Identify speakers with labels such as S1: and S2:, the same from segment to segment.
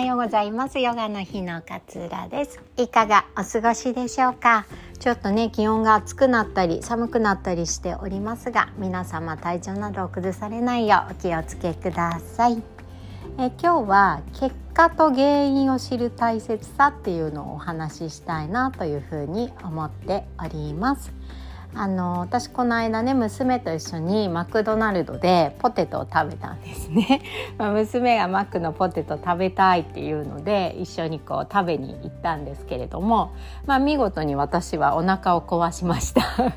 S1: はようございます。ヨガの日の勝浦です。いかがお過ごしでしょうか？ちょっとね気温が暑くなったり寒くなったりしておりますが皆様体調などを崩されないようお気をつけください。え今日は結果と原因を知る大切さっていうのをお話ししたいなというふうに思っております。あの私この間ね娘と一緒にマクドナルドでポテトを食べたんですね、まあ、娘がマックのポテト食べたいっていうので一緒にこう食べに行ったんですけれども、まあ、見事に私はお腹を壊しました。っ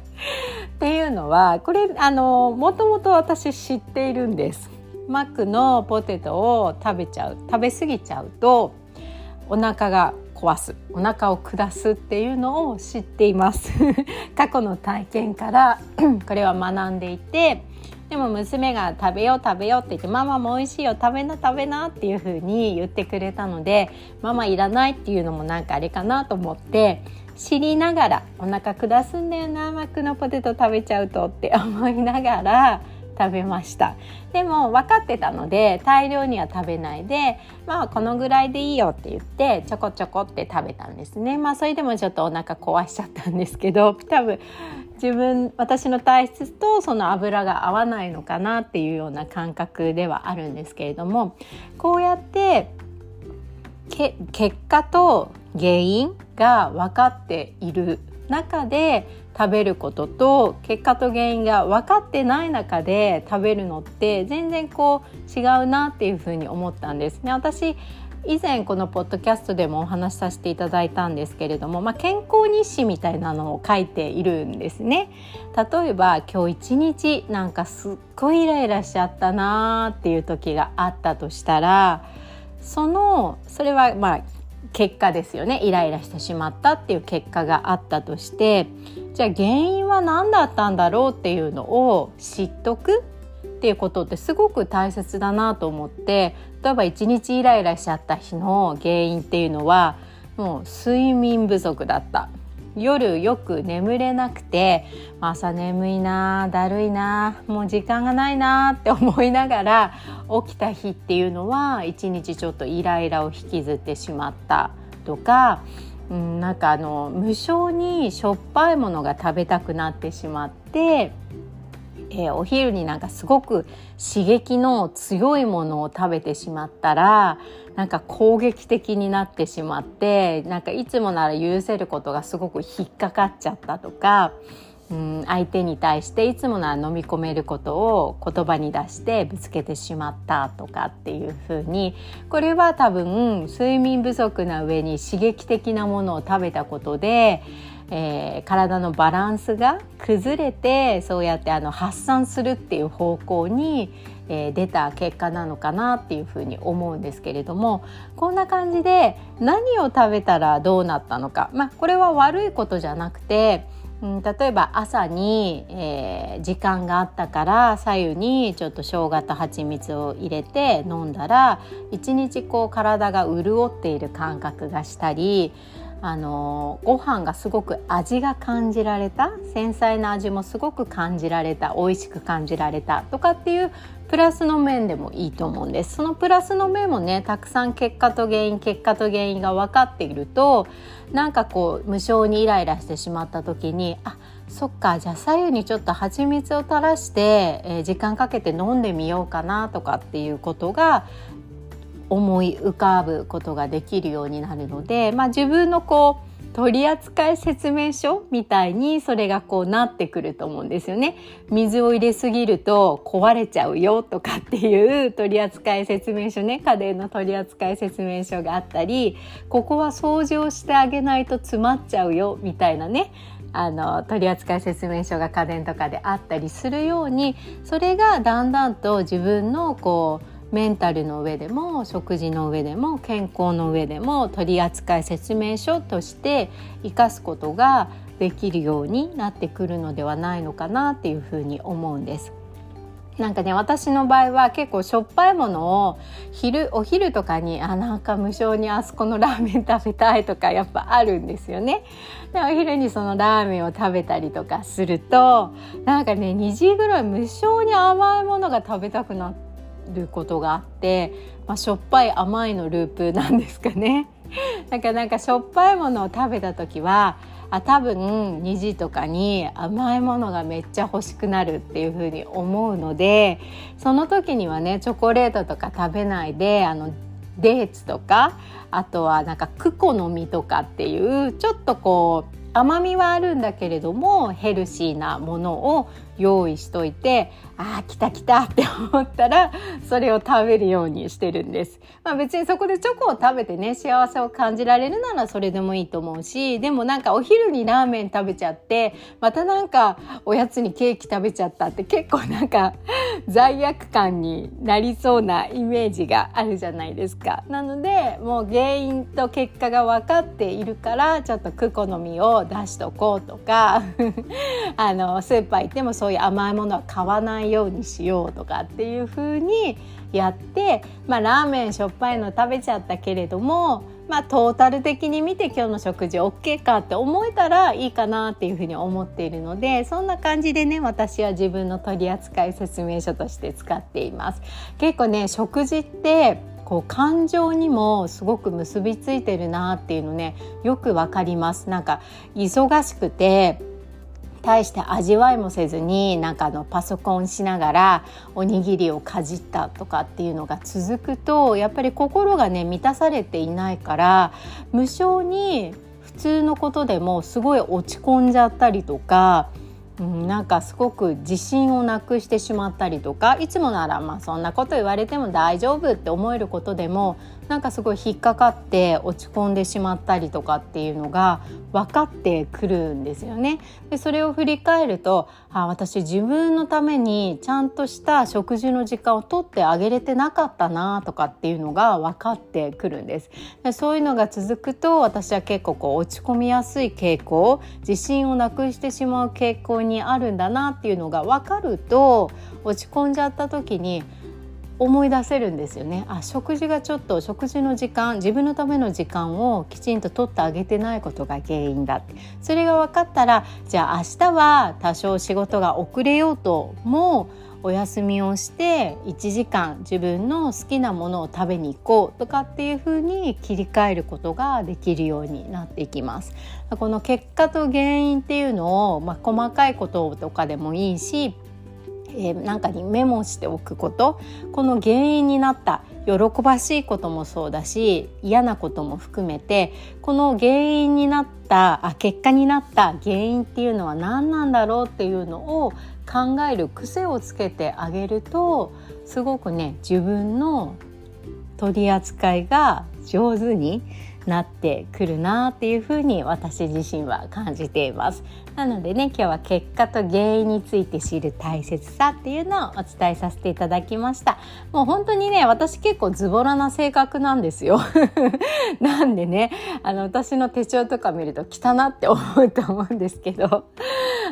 S1: ていうのはこれあのもともと私知っているんです。マックのポテトを食べちゃう食べ過ぎちゃうとお腹が壊すお腹を下すっていうのを知っています。過去の体験から。これは学んでいてでも娘が食べよう食べようって言ってママも美味しいよ食べな食べなっていう風に言ってくれたのでママいらないっていうのもなんかあれかなと思って知りながらお腹下すんだよなマックのポテト食べちゃうとって思いながら食べました。でも分かってたので大量には食べないでまあこのぐらいでいいよって言ってちょこちょこって食べたんですね。まあそれでもちょっとお腹壊しちゃったんですけど 多分自分私の体質とその油が合わないのかなっていうような感覚ではあるんですけれどもこうやって結果と原因が分かっている中で食べることと結果と原因が分かってない中で食べるのって全然こう違うなっていうふうに思ったんですね。私以前このポッドキャストでもお話しさせていただいたんですけれども、まあ、健康日誌みたいなのを書いているんですね。例えば今日一日なんかすっごいイライラしちゃったなーっていう時があったとしたらそのそれはまあ結果ですよね。イライラしてしまったっていう結果があったとしてじゃあ原因は何だったんだろうっていうのを知っとくっていうことってすごく大切だなと思って例えば一日イライラしちゃった日の原因っていうのはもう睡眠不足だった。夜よく眠れなくて朝眠いなだるいなもう時間がないなって思いながら起きた日っていうのは一日ちょっとイライラを引きずってしまったとかうん、なんかあの無性にしょっぱいものが食べたくなってしまって、えー、お昼になんかすごく刺激の強いものを食べてしまったらなんか攻撃的になってしまってなんかいつもなら許せることがすごく引っかかっちゃったとか。うん、相手に対していつもなら飲み込めることを言葉に出してぶつけてしまったとかっていうふうにこれは多分睡眠不足な上に刺激的なものを食べたことで、えー、体のバランスが崩れてそうやってあの発散するっていう方向に、えー、出た結果なのかなっていうふうに思うんですけれどもこんな感じで何を食べたらどうなったのか、まあ、これは悪いことじゃなくてうん、例えば朝に、えー、時間があったから左右にちょっと生姜と蜂蜜を入れて飲んだら一日こう体が潤っている感覚がしたりあのご飯がすごく味が感じられた繊細な味もすごく感じられた美味しく感じられたとかっていうプラスの面でもいいと思うんです。そのプラスの面もねたくさん結果と原因結果と原因が分かっているとなんかこう無性にイライラしてしまった時にあそっかじゃあ左右にちょっと蜂蜜を垂らして、えー、時間かけて飲んでみようかなとかっていうことが思い浮かぶことができるようになるので、まあ、自分のこう取扱説明書みたいにそれがこうなってくると思うんですよね。水を入れすぎると壊れちゃうよとかっていう 取扱説明書ね家電の取扱説明書があったりここは掃除をしてあげないと詰まっちゃうよみたいなねあの取扱説明書が家電とかであったりするようにそれがだんだんと自分のこうメンタルの上でも食事の上でも健康の上でも取扱説明書として生かすことができるようになってくるのではないのかなっていうふうに思うんです。なんかね私の場合は結構しょっぱいものを昼お昼とかにあなんか無性にあそこのラーメン食べたいとかやっぱあるんですよね。でお昼にそのラーメンを食べたりとかするとなんかね2時ぐらい無性に甘いものが食べたくなって。ることがあって、まあ、しょっぱい甘いのループなんですかね。だかなんかしょっぱいものを食べた時はあ多分2時とかに甘いものがめっちゃ欲しくなるっていう風に思うのでその時にはねチョコレートとか食べないであのデーツとかあとはなんかクコの実とかっていうちょっとこう甘みはあるんだけれどもヘルシーなものを用意しといてああ来た来たって思ったらそれを食べるようにしてるんです。まあ別にそこでチョコを食べてね幸せを感じられるならそれでもいいと思うしでもなんかお昼にラーメン食べちゃってまたなんかおやつにケーキ食べちゃったって結構なんか罪悪感になりそうなイメージがあるじゃないですか。なのでもう原因と結果が分かっているからちょっとクコの実を出しとこうとか あのスーパー行ってもそういう甘いものは買わないようにしようとかっていう風にやって、まあ、ラーメンしょっぱいの食べちゃったけれども、まあ、トータル的に見て今日の食事 OK かって思えたらいいかなっていうふうに思っているのでそんな感じでね私は自分の取扱説明書として使っています。結構ね食事ってこう感情にもすごく結びついてるなっていうのねよくわかりますなんか忙しくて大して味わいもせずになんかあのパソコンしながらおにぎりをかじったとかっていうのが続くとやっぱり心がね満たされていないから無性に普通のことでもすごい落ち込んじゃったりとかうん、なんかすごく自信をなくしてしまったりとかいつもならまあそんなこと言われても大丈夫って思えることでもなんかすごい引っかかって落ち込んでしまったりとかっていうのが分かってくるんですよね。でそれを振り返るとあ私自分のためにちゃんとした食事の時間を取ってあげれてなかったなとかっていうのが分かってくるんです。でそういうのが続くと私は結構こう落ち込みやすい傾向自信をなくしてしまう傾向にあるんだなっていうのが分かると落ち込んじゃった時に思い出せるんですよねあ食事がちょっと食事の時間自分のための時間をきちんと取ってあげてないことが原因だってそれが分かったらじゃあ明日は多少仕事が遅れようともお休みをして1時間自分の好きなものを食べに行こうとかっていう風に切り替えることができるようになっていきます。この結果と原因っていうのを、まあ、細かいこととかでもいいしえー、なんかにメモしておくこと。この原因になった喜ばしいこともそうだし嫌なことも含めてこの原因になったあ結果になった原因っていうのは何なんだろうっていうのを考える癖をつけてあげるとすごくね自分の取り扱いが上手になってくるなっていうふうに私自身は感じています。なのでね今日は結果と原因について知る大切さっていうのをお伝えさせていただきました。もう本当にね私結構ズボラな性格なんですよ。なんでねあの私の手帳とか見ると汚って思うと思うんですけど。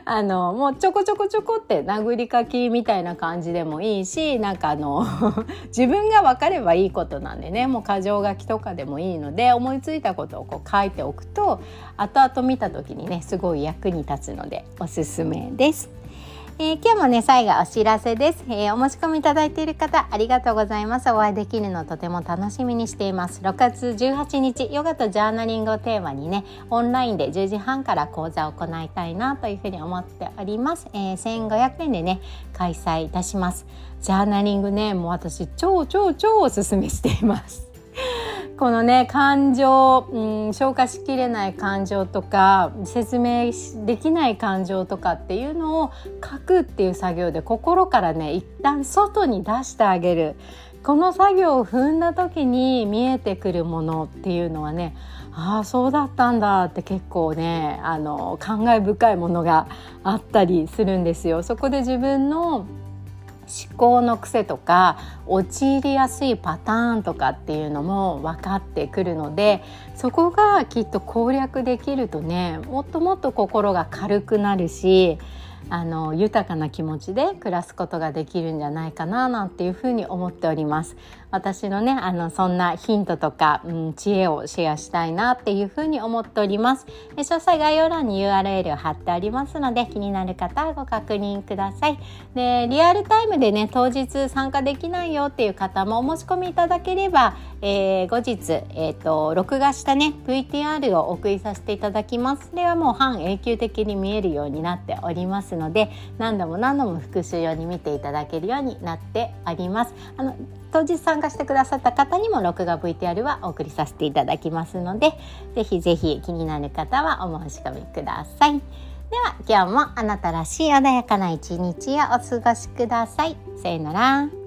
S1: あのもうちょこちょこちょこって殴り書きみたいな感じでもいいしなんかあの 自分が分かればいいことなんでねもう箇条書きとかでもいいので思いついたことをこう書いておくと後々見た時にねすごい役に立つのでおすすめです。えー、今日もね最後お知らせです、えー、お申し込みいただいている方ありがとうございます。お会いできるのとても楽しみにしています。6月18日ヨガとジャーナリングをテーマにねオンラインで10時半から講座を行いたいなというふうに思っております、えー、1500円でね開催いたします。ジャーナリングねもう私超超超おすすめしています。このね感情、うん、消化しきれない感情とか説明できない感情とかっていうのを書くっていう作業で心からね一旦外に出してあげるこの作業を踏んだ時に見えてくるものっていうのはねああそうだったんだって結構ねあの感慨深いものがあったりするんですよ。そこで自分の思考の癖とか陥りやすいパターンとかっていうのも分かってくるのでそこがきっと攻略できるとねもっともっと心が軽くなるしあの豊かな気持ちで暮らすことができるんじゃないかななんていうふうに思っております。私のねあのそんなヒントとか、うん、知恵をシェアしたいなっていうふうに思っております。詳細概要欄に URL を貼ってありますので気になる方はご確認ください。でリアルタイムでね当日参加できないよっていう方もお申し込みいただければ、えー、後日、えーと、録画したね VTR をお送りさせていただきます。それはもう半永久的に見えるようになっておりますので何度も何度も復習用に見ていただけるようになっております。あの当日参加してくださった方にも録画 VTR はお送りさせていただきますのでぜひぜひ気になる方はお申し込みください。では今日もあなたらしい穏やかな一日をお過ごしください。さよなら。